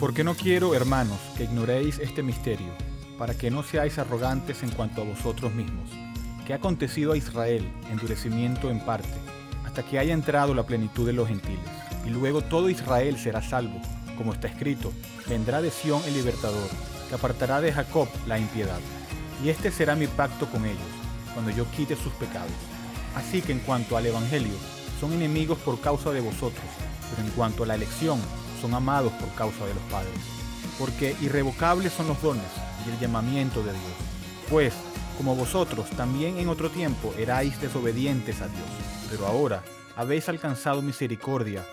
Porque no quiero, hermanos, que ignoréis este misterio, para que no seáis arrogantes en cuanto a vosotros mismos, que ha acontecido a Israel endurecimiento en parte, hasta que haya entrado la plenitud de los gentiles, y luego todo Israel será salvo, como está escrito, vendrá de Sión el libertador, que apartará de Jacob la impiedad. Y este será mi pacto con ellos, cuando yo quite sus pecados. Así que en cuanto al Evangelio, son enemigos por causa de vosotros, pero en cuanto a la elección, son amados por causa de los padres. Porque irrevocables son los dones y el llamamiento de Dios. Pues, como vosotros también en otro tiempo erais desobedientes a Dios, pero ahora habéis alcanzado misericordia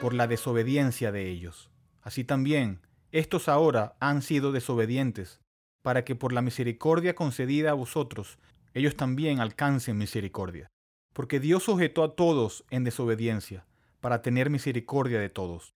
por la desobediencia de ellos. Así también, estos ahora han sido desobedientes, para que por la misericordia concedida a vosotros, ellos también alcancen misericordia. Porque Dios sujetó a todos en desobediencia, para tener misericordia de todos.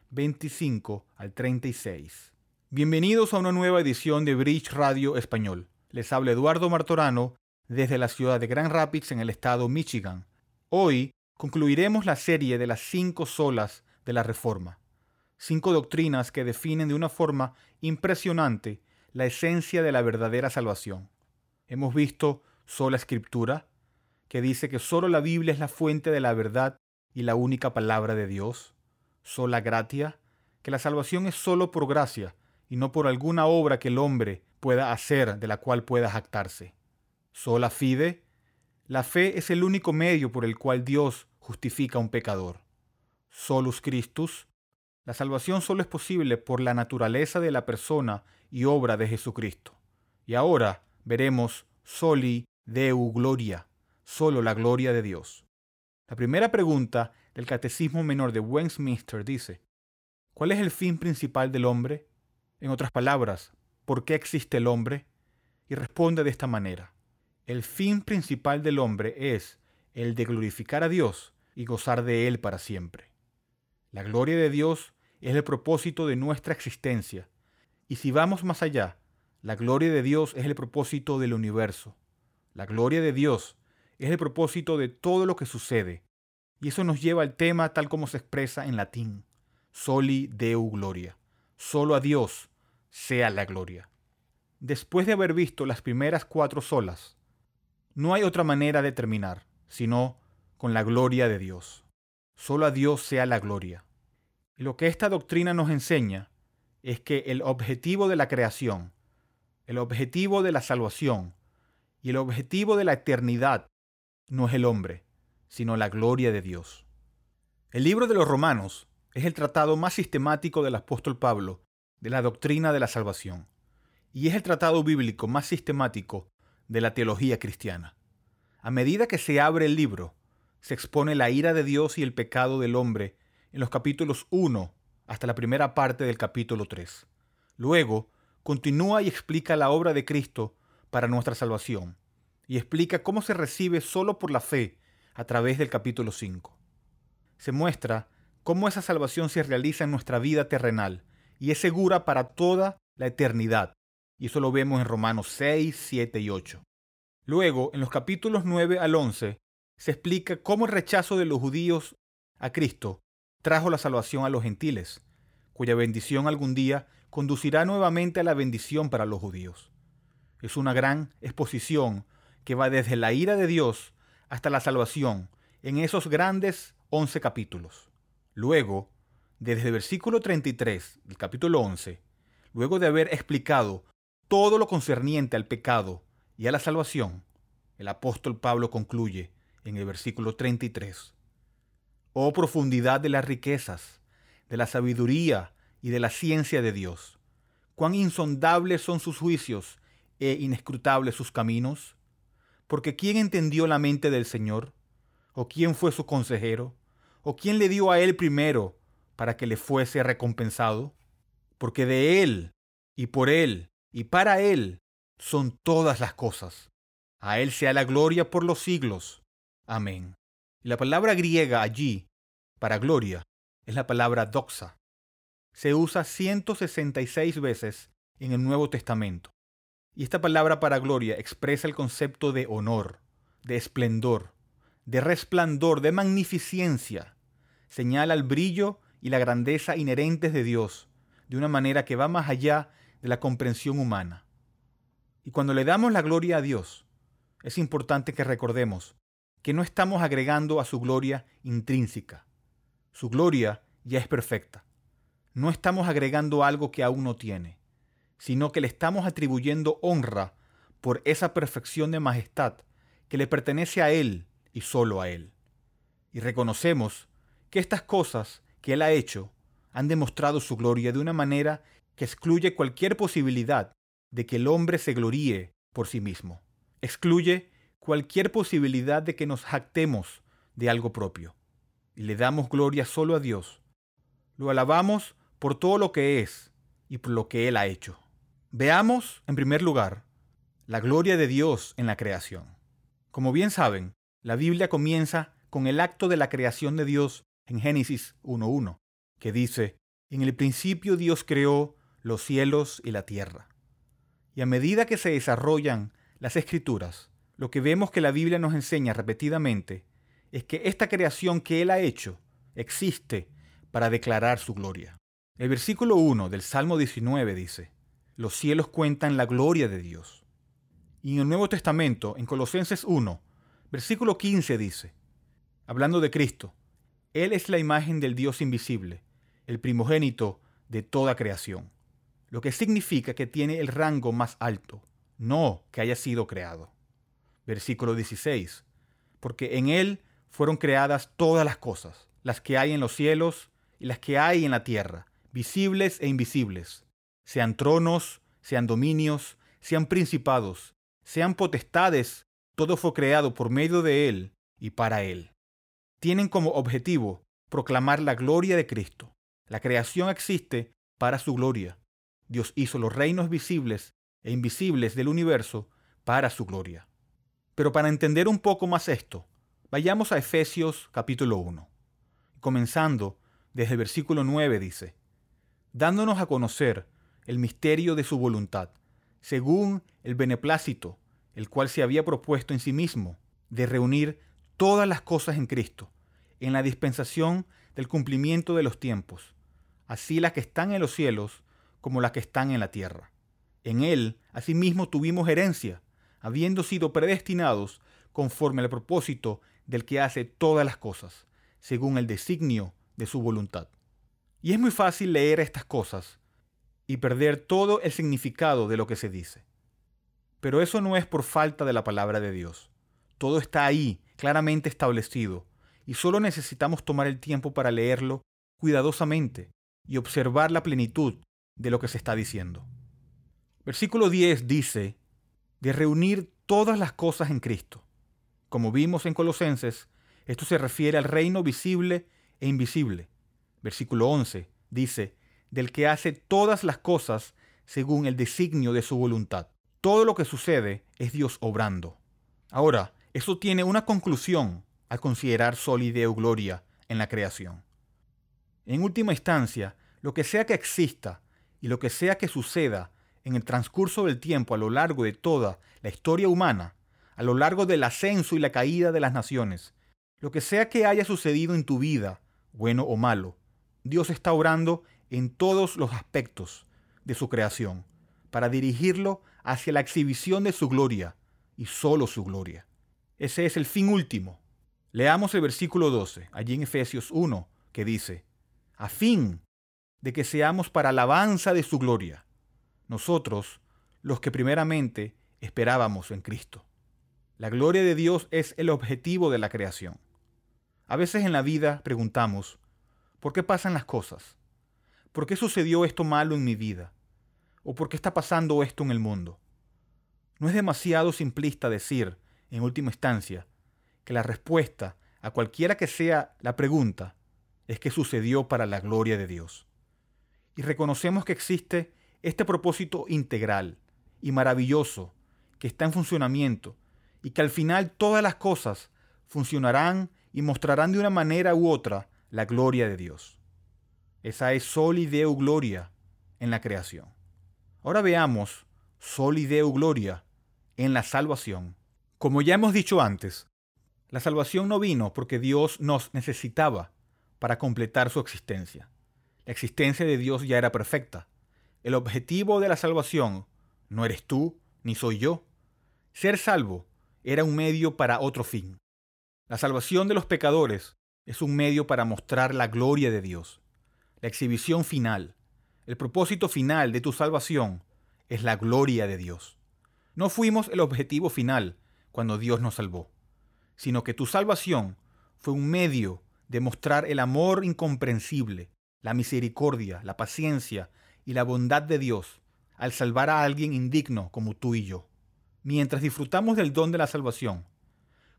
25 al 36. Bienvenidos a una nueva edición de Bridge Radio Español. Les habla Eduardo Martorano desde la ciudad de Grand Rapids en el estado Michigan. Hoy concluiremos la serie de las cinco solas de la Reforma. Cinco doctrinas que definen de una forma impresionante la esencia de la verdadera salvación. Hemos visto sola escritura, que dice que solo la Biblia es la fuente de la verdad y la única palabra de Dios sola gratia, que la salvación es solo por gracia y no por alguna obra que el hombre pueda hacer de la cual pueda jactarse. Sola fide, la fe es el único medio por el cual Dios justifica a un pecador. Solus Christus, la salvación solo es posible por la naturaleza de la persona y obra de Jesucristo. Y ahora veremos soli Deu Gloria, solo la gloria de Dios. La primera pregunta del Catecismo Menor de Westminster dice, ¿cuál es el fin principal del hombre? En otras palabras, ¿por qué existe el hombre? Y responde de esta manera, el fin principal del hombre es el de glorificar a Dios y gozar de Él para siempre. La gloria de Dios es el propósito de nuestra existencia, y si vamos más allá, la gloria de Dios es el propósito del universo. La gloria de Dios es el propósito de todo lo que sucede, y eso nos lleva al tema tal como se expresa en latín, soli deu gloria, solo a Dios sea la gloria. Después de haber visto las primeras cuatro solas, no hay otra manera de terminar, sino con la gloria de Dios. Solo a Dios sea la gloria. Y lo que esta doctrina nos enseña es que el objetivo de la creación, el objetivo de la salvación y el objetivo de la eternidad no es el hombre, sino la gloria de Dios. El libro de los Romanos es el tratado más sistemático del apóstol Pablo de la doctrina de la salvación, y es el tratado bíblico más sistemático de la teología cristiana. A medida que se abre el libro, se expone la ira de Dios y el pecado del hombre en los capítulos 1 hasta la primera parte del capítulo 3. Luego, continúa y explica la obra de Cristo para nuestra salvación, y explica cómo se recibe solo por la fe a través del capítulo 5. Se muestra cómo esa salvación se realiza en nuestra vida terrenal y es segura para toda la eternidad. Y eso lo vemos en Romanos 6, 7 y 8. Luego, en los capítulos 9 al 11, se explica cómo el rechazo de los judíos a Cristo trajo la salvación a los gentiles, cuya bendición algún día conducirá nuevamente a la bendición para los judíos. Es una gran exposición que va desde la ira de Dios hasta la salvación en esos grandes once capítulos. Luego, desde el versículo 33 del capítulo 11, luego de haber explicado todo lo concerniente al pecado y a la salvación, el apóstol Pablo concluye en el versículo 33. Oh profundidad de las riquezas, de la sabiduría y de la ciencia de Dios. Cuán insondables son sus juicios e inescrutables sus caminos. Porque ¿quién entendió la mente del Señor? ¿O quién fue su consejero? ¿O quién le dio a él primero para que le fuese recompensado? Porque de él, y por Él, y para Él son todas las cosas. A Él sea la gloria por los siglos. Amén. Y la palabra griega allí, para gloria, es la palabra doxa. Se usa 166 veces en el Nuevo Testamento. Y esta palabra para gloria expresa el concepto de honor, de esplendor, de resplandor, de magnificencia. Señala el brillo y la grandeza inherentes de Dios de una manera que va más allá de la comprensión humana. Y cuando le damos la gloria a Dios, es importante que recordemos que no estamos agregando a su gloria intrínseca. Su gloria ya es perfecta. No estamos agregando algo que aún no tiene, sino que le estamos atribuyendo honra por esa perfección de majestad que le pertenece a Él y solo a Él. Y reconocemos que estas cosas que Él ha hecho han demostrado su gloria de una manera que excluye cualquier posibilidad de que el hombre se gloríe por sí mismo. Excluye cualquier posibilidad de que nos jactemos de algo propio. Y le damos gloria solo a Dios. Lo alabamos por todo lo que es y por lo que Él ha hecho. Veamos, en primer lugar, la gloria de Dios en la creación. Como bien saben, la Biblia comienza con el acto de la creación de Dios en Génesis 1.1, que dice, en el principio Dios creó los cielos y la tierra. Y a medida que se desarrollan las escrituras, lo que vemos que la Biblia nos enseña repetidamente es que esta creación que Él ha hecho existe para declarar su gloria. El versículo 1 del Salmo 19 dice, los cielos cuentan la gloria de Dios. Y en el Nuevo Testamento, en Colosenses 1, versículo 15 dice, hablando de Cristo, Él es la imagen del Dios invisible, el primogénito de toda creación lo que significa que tiene el rango más alto, no que haya sido creado. Versículo 16. Porque en Él fueron creadas todas las cosas, las que hay en los cielos y las que hay en la tierra, visibles e invisibles, sean tronos, sean dominios, sean principados, sean potestades, todo fue creado por medio de Él y para Él. Tienen como objetivo proclamar la gloria de Cristo. La creación existe para su gloria. Dios hizo los reinos visibles e invisibles del universo para su gloria. Pero para entender un poco más esto, vayamos a Efesios capítulo 1. Comenzando desde el versículo 9 dice, dándonos a conocer el misterio de su voluntad, según el beneplácito, el cual se había propuesto en sí mismo, de reunir todas las cosas en Cristo, en la dispensación del cumplimiento de los tiempos, así las que están en los cielos como las que están en la tierra. En él, asimismo, tuvimos herencia, habiendo sido predestinados conforme al propósito del que hace todas las cosas, según el designio de su voluntad. Y es muy fácil leer estas cosas y perder todo el significado de lo que se dice. Pero eso no es por falta de la palabra de Dios. Todo está ahí, claramente establecido, y solo necesitamos tomar el tiempo para leerlo cuidadosamente y observar la plenitud de lo que se está diciendo. Versículo 10 dice, de reunir todas las cosas en Cristo. Como vimos en Colosenses, esto se refiere al reino visible e invisible. Versículo 11 dice, del que hace todas las cosas según el designio de su voluntad. Todo lo que sucede es Dios obrando. Ahora, eso tiene una conclusión al considerar solideo gloria en la creación. En última instancia, lo que sea que exista y lo que sea que suceda en el transcurso del tiempo a lo largo de toda la historia humana, a lo largo del ascenso y la caída de las naciones, lo que sea que haya sucedido en tu vida, bueno o malo, Dios está orando en todos los aspectos de su creación para dirigirlo hacia la exhibición de su gloria y solo su gloria. Ese es el fin último. Leamos el versículo 12, allí en Efesios 1, que dice, a fin de que seamos para alabanza de su gloria, nosotros los que primeramente esperábamos en Cristo. La gloria de Dios es el objetivo de la creación. A veces en la vida preguntamos, ¿por qué pasan las cosas? ¿Por qué sucedió esto malo en mi vida? ¿O por qué está pasando esto en el mundo? No es demasiado simplista decir, en última instancia, que la respuesta a cualquiera que sea la pregunta es que sucedió para la gloria de Dios y reconocemos que existe este propósito integral y maravilloso que está en funcionamiento y que al final todas las cosas funcionarán y mostrarán de una manera u otra la gloria de Dios. Esa es soli deo gloria en la creación. Ahora veamos soli deo gloria en la salvación. Como ya hemos dicho antes, la salvación no vino porque Dios nos necesitaba para completar su existencia. La existencia de Dios ya era perfecta. El objetivo de la salvación no eres tú ni soy yo. Ser salvo era un medio para otro fin. La salvación de los pecadores es un medio para mostrar la gloria de Dios. La exhibición final, el propósito final de tu salvación es la gloria de Dios. No fuimos el objetivo final cuando Dios nos salvó, sino que tu salvación fue un medio de mostrar el amor incomprensible, la misericordia, la paciencia y la bondad de Dios al salvar a alguien indigno como tú y yo. Mientras disfrutamos del don de la salvación,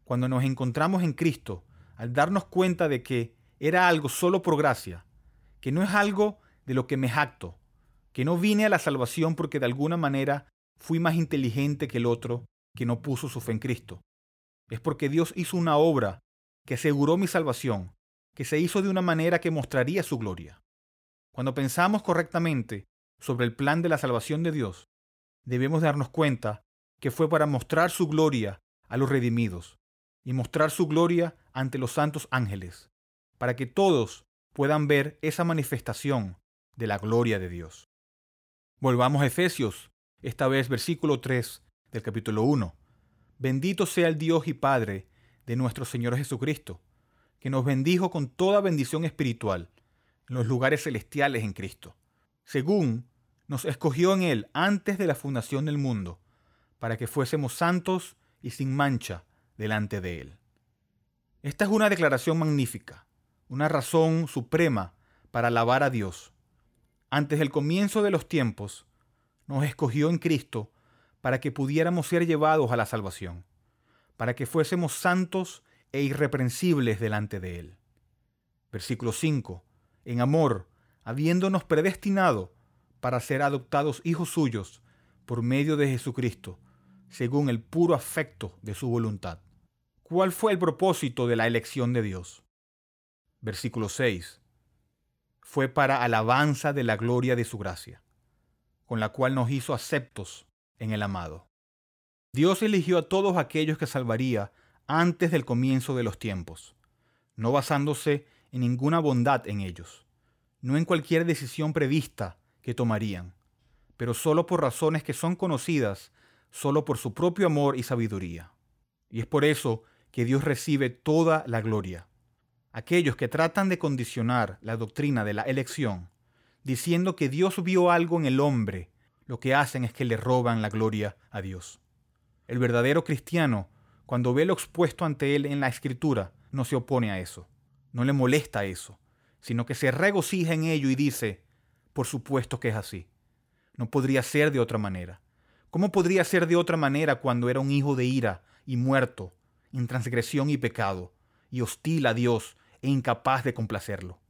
cuando nos encontramos en Cristo, al darnos cuenta de que era algo solo por gracia, que no es algo de lo que me jacto, que no vine a la salvación porque de alguna manera fui más inteligente que el otro que no puso su fe en Cristo. Es porque Dios hizo una obra que aseguró mi salvación, que se hizo de una manera que mostraría su gloria. Cuando pensamos correctamente sobre el plan de la salvación de Dios, debemos darnos cuenta que fue para mostrar su gloria a los redimidos, y mostrar su gloria ante los santos ángeles, para que todos puedan ver esa manifestación de la gloria de Dios. Volvamos a Efesios, esta vez versículo 3 del capítulo 1. Bendito sea el Dios y Padre de nuestro Señor Jesucristo, que nos bendijo con toda bendición espiritual en los lugares celestiales en Cristo, según nos escogió en Él antes de la fundación del mundo, para que fuésemos santos y sin mancha delante de Él. Esta es una declaración magnífica, una razón suprema para alabar a Dios. Antes del comienzo de los tiempos, nos escogió en Cristo para que pudiéramos ser llevados a la salvación, para que fuésemos santos e irreprensibles delante de Él. Versículo 5. En amor, habiéndonos predestinado para ser adoptados hijos suyos por medio de Jesucristo, según el puro afecto de su voluntad. ¿Cuál fue el propósito de la elección de Dios? Versículo 6. Fue para alabanza de la gloria de su gracia, con la cual nos hizo aceptos en el amado. Dios eligió a todos aquellos que salvaría antes del comienzo de los tiempos, no basándose en ninguna bondad en ellos, no en cualquier decisión prevista que tomarían, pero solo por razones que son conocidas solo por su propio amor y sabiduría. Y es por eso que Dios recibe toda la gloria. Aquellos que tratan de condicionar la doctrina de la elección, diciendo que Dios vio algo en el hombre, lo que hacen es que le roban la gloria a Dios. El verdadero cristiano, cuando ve lo expuesto ante él en la escritura, no se opone a eso, no le molesta eso, sino que se regocija en ello y dice, por supuesto que es así. No podría ser de otra manera. ¿Cómo podría ser de otra manera cuando era un hijo de ira y muerto en transgresión y pecado, y hostil a Dios e incapaz de complacerlo.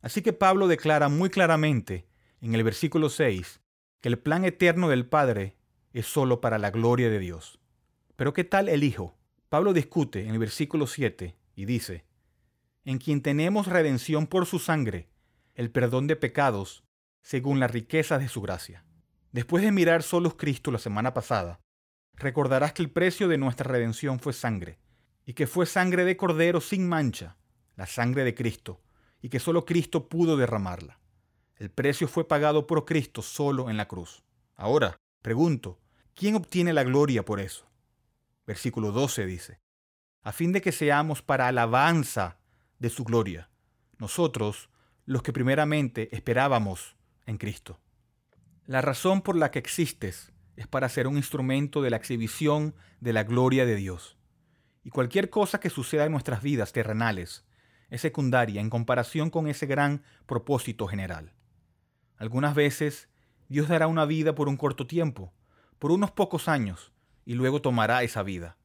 Así que Pablo declara muy claramente en el versículo 6 que el plan eterno del Padre es solo para la gloria de Dios. Pero ¿qué tal el Hijo? Pablo discute en el versículo 7 y dice, en quien tenemos redención por su sangre, el perdón de pecados, según la riqueza de su gracia. Después de mirar solo Cristo la semana pasada, recordarás que el precio de nuestra redención fue sangre, y que fue sangre de cordero sin mancha, la sangre de Cristo, y que solo Cristo pudo derramarla. El precio fue pagado por Cristo solo en la cruz. Ahora, pregunto, ¿quién obtiene la gloria por eso? Versículo 12 dice, a fin de que seamos para alabanza de su gloria, nosotros los que primeramente esperábamos en Cristo. La razón por la que existes es para ser un instrumento de la exhibición de la gloria de Dios. Y cualquier cosa que suceda en nuestras vidas terrenales es secundaria en comparación con ese gran propósito general. Algunas veces Dios dará una vida por un corto tiempo, por unos pocos años, y luego tomará esa vida.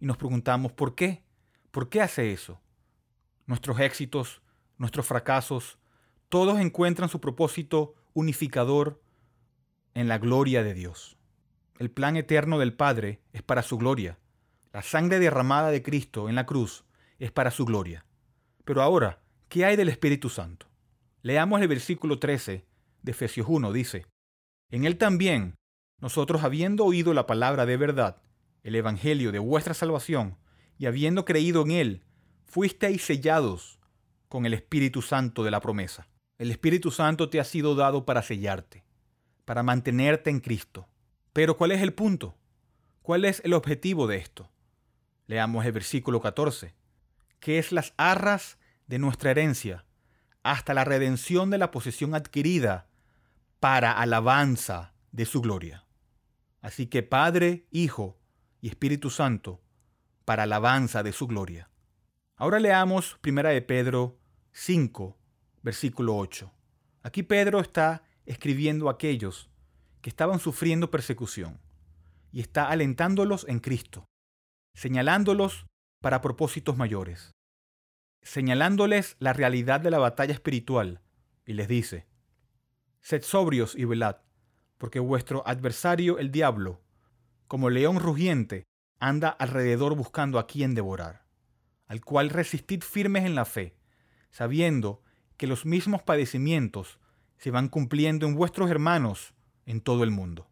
Y nos preguntamos, ¿por qué? ¿Por qué hace eso? Nuestros éxitos, nuestros fracasos, todos encuentran su propósito unificador en la gloria de Dios. El plan eterno del Padre es para su gloria. La sangre derramada de Cristo en la cruz es para su gloria. Pero ahora, ¿qué hay del Espíritu Santo? Leamos el versículo 13 de Efesios 1, dice, En él también, nosotros habiendo oído la palabra de verdad, el Evangelio de vuestra salvación, y habiendo creído en él, fuisteis sellados con el Espíritu Santo de la promesa. El Espíritu Santo te ha sido dado para sellarte, para mantenerte en Cristo. Pero ¿cuál es el punto? ¿Cuál es el objetivo de esto? Leamos el versículo 14, que es las arras de nuestra herencia, hasta la redención de la posesión adquirida para alabanza de su gloria. Así que Padre, Hijo y Espíritu Santo, para alabanza de su gloria. Ahora leamos 1 de Pedro 5, versículo 8. Aquí Pedro está escribiendo a aquellos que estaban sufriendo persecución y está alentándolos en Cristo, señalándolos para propósitos mayores, señalándoles la realidad de la batalla espiritual y les dice, Sed sobrios y velad, porque vuestro adversario el diablo, como león rugiente, anda alrededor buscando a quien devorar, al cual resistid firmes en la fe, sabiendo que los mismos padecimientos se van cumpliendo en vuestros hermanos en todo el mundo.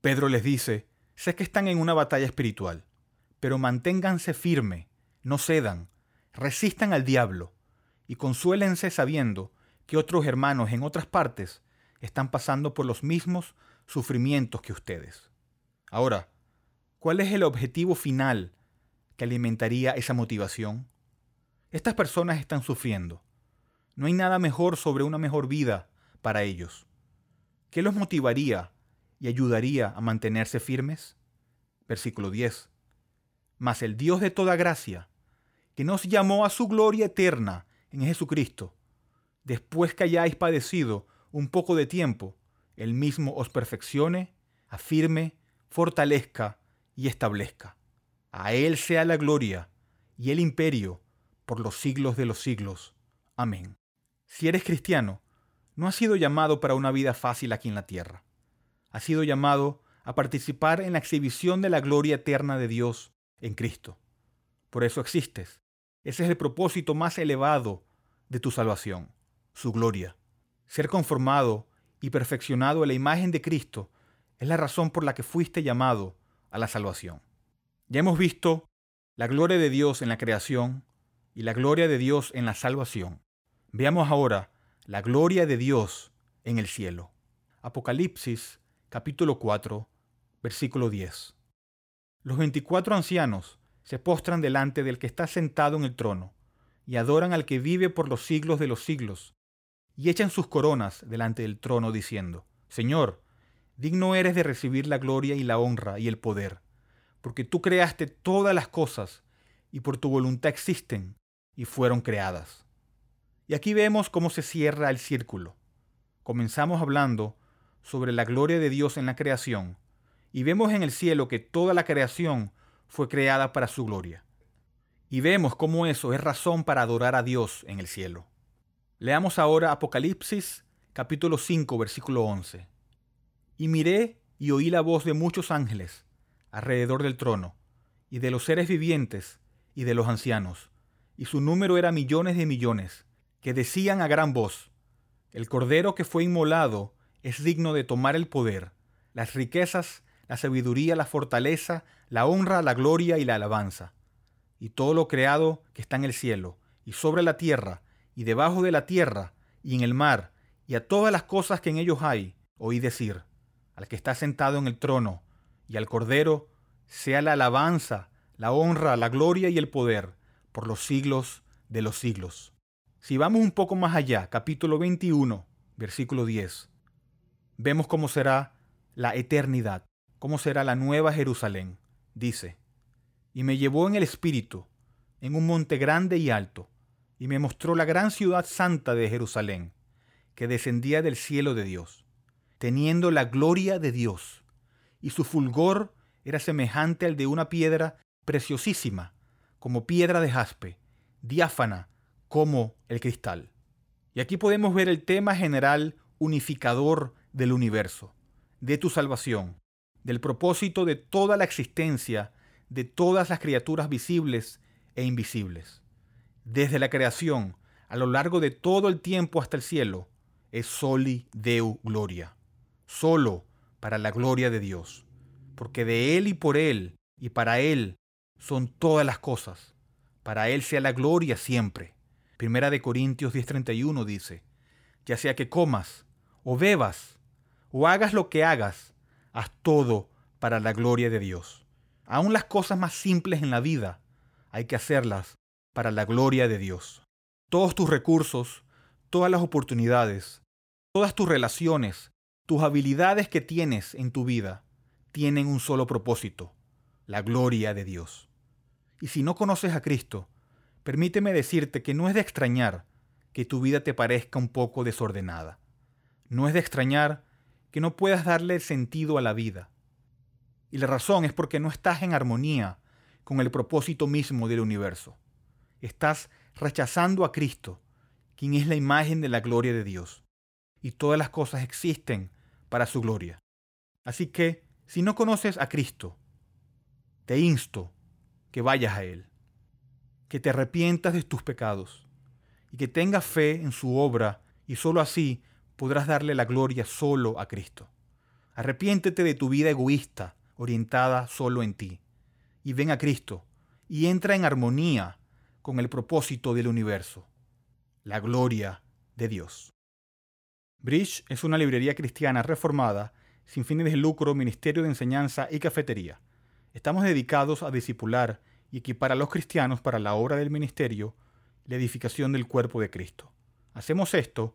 Pedro les dice, sé que están en una batalla espiritual, pero manténganse firme, no cedan, resistan al diablo y consuélense sabiendo que otros hermanos en otras partes están pasando por los mismos sufrimientos que ustedes. Ahora, ¿cuál es el objetivo final que alimentaría esa motivación? Estas personas están sufriendo no hay nada mejor sobre una mejor vida para ellos. ¿Qué los motivaría y ayudaría a mantenerse firmes? Versículo 10. Mas el Dios de toda gracia, que nos llamó a su gloria eterna en Jesucristo, después que hayáis padecido un poco de tiempo, el mismo os perfeccione, afirme, fortalezca y establezca. A Él sea la gloria y el imperio por los siglos de los siglos. Amén. Si eres cristiano, no has sido llamado para una vida fácil aquí en la tierra. Has sido llamado a participar en la exhibición de la gloria eterna de Dios en Cristo. Por eso existes. Ese es el propósito más elevado de tu salvación, su gloria. Ser conformado y perfeccionado a la imagen de Cristo es la razón por la que fuiste llamado a la salvación. Ya hemos visto la gloria de Dios en la creación y la gloria de Dios en la salvación. Veamos ahora la gloria de Dios en el cielo. Apocalipsis capítulo 4, versículo 10. Los veinticuatro ancianos se postran delante del que está sentado en el trono y adoran al que vive por los siglos de los siglos y echan sus coronas delante del trono diciendo, Señor, digno eres de recibir la gloria y la honra y el poder, porque tú creaste todas las cosas y por tu voluntad existen y fueron creadas. Y aquí vemos cómo se cierra el círculo. Comenzamos hablando sobre la gloria de Dios en la creación y vemos en el cielo que toda la creación fue creada para su gloria. Y vemos cómo eso es razón para adorar a Dios en el cielo. Leamos ahora Apocalipsis capítulo 5 versículo 11. Y miré y oí la voz de muchos ángeles alrededor del trono, y de los seres vivientes y de los ancianos, y su número era millones de millones, que decían a gran voz, el Cordero que fue inmolado es digno de tomar el poder, las riquezas, la sabiduría, la fortaleza, la honra, la gloria y la alabanza. Y todo lo creado que está en el cielo, y sobre la tierra, y debajo de la tierra, y en el mar, y a todas las cosas que en ellos hay, oí decir, al que está sentado en el trono, y al Cordero, sea la alabanza, la honra, la gloria y el poder, por los siglos de los siglos. Si vamos un poco más allá, capítulo 21, versículo 10, vemos cómo será la eternidad, cómo será la nueva Jerusalén. Dice, y me llevó en el espíritu, en un monte grande y alto, y me mostró la gran ciudad santa de Jerusalén, que descendía del cielo de Dios, teniendo la gloria de Dios, y su fulgor era semejante al de una piedra preciosísima, como piedra de jaspe, diáfana como el cristal. Y aquí podemos ver el tema general unificador del universo, de tu salvación, del propósito de toda la existencia, de todas las criaturas visibles e invisibles. Desde la creación, a lo largo de todo el tiempo hasta el cielo, es soli deu gloria, solo para la gloria de Dios, porque de Él y por Él y para Él son todas las cosas, para Él sea la gloria siempre. Primera de Corintios 10:31 dice, ya sea que comas o bebas o hagas lo que hagas, haz todo para la gloria de Dios. Aún las cosas más simples en la vida hay que hacerlas para la gloria de Dios. Todos tus recursos, todas las oportunidades, todas tus relaciones, tus habilidades que tienes en tu vida, tienen un solo propósito, la gloria de Dios. Y si no conoces a Cristo, permíteme decirte que no es de extrañar que tu vida te parezca un poco desordenada. No es de extrañar que no puedas darle sentido a la vida. Y la razón es porque no estás en armonía con el propósito mismo del universo. Estás rechazando a Cristo, quien es la imagen de la gloria de Dios. Y todas las cosas existen para su gloria. Así que, si no conoces a Cristo, te insto que vayas a Él, que te arrepientas de tus pecados y que tengas fe en su obra y sólo así podrás darle la gloria solo a Cristo. Arrepiéntete de tu vida egoísta, orientada solo en ti, y ven a Cristo, y entra en armonía con el propósito del universo, la gloria de Dios. Bridge es una librería cristiana reformada, sin fines de lucro, ministerio de enseñanza y cafetería. Estamos dedicados a discipular y equipar a los cristianos para la obra del ministerio, la edificación del cuerpo de Cristo. Hacemos esto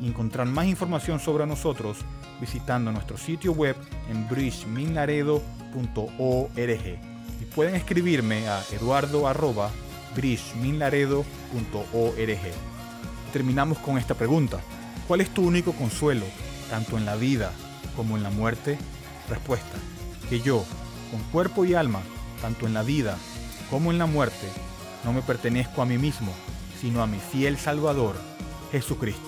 y encontrar más información sobre nosotros visitando nuestro sitio web en bridgeminlaredo.org y pueden escribirme a eduardo.bridgeminlaredo.org. Terminamos con esta pregunta. ¿Cuál es tu único consuelo, tanto en la vida como en la muerte? Respuesta. Que yo, con cuerpo y alma, tanto en la vida como en la muerte, no me pertenezco a mí mismo, sino a mi fiel Salvador, Jesucristo.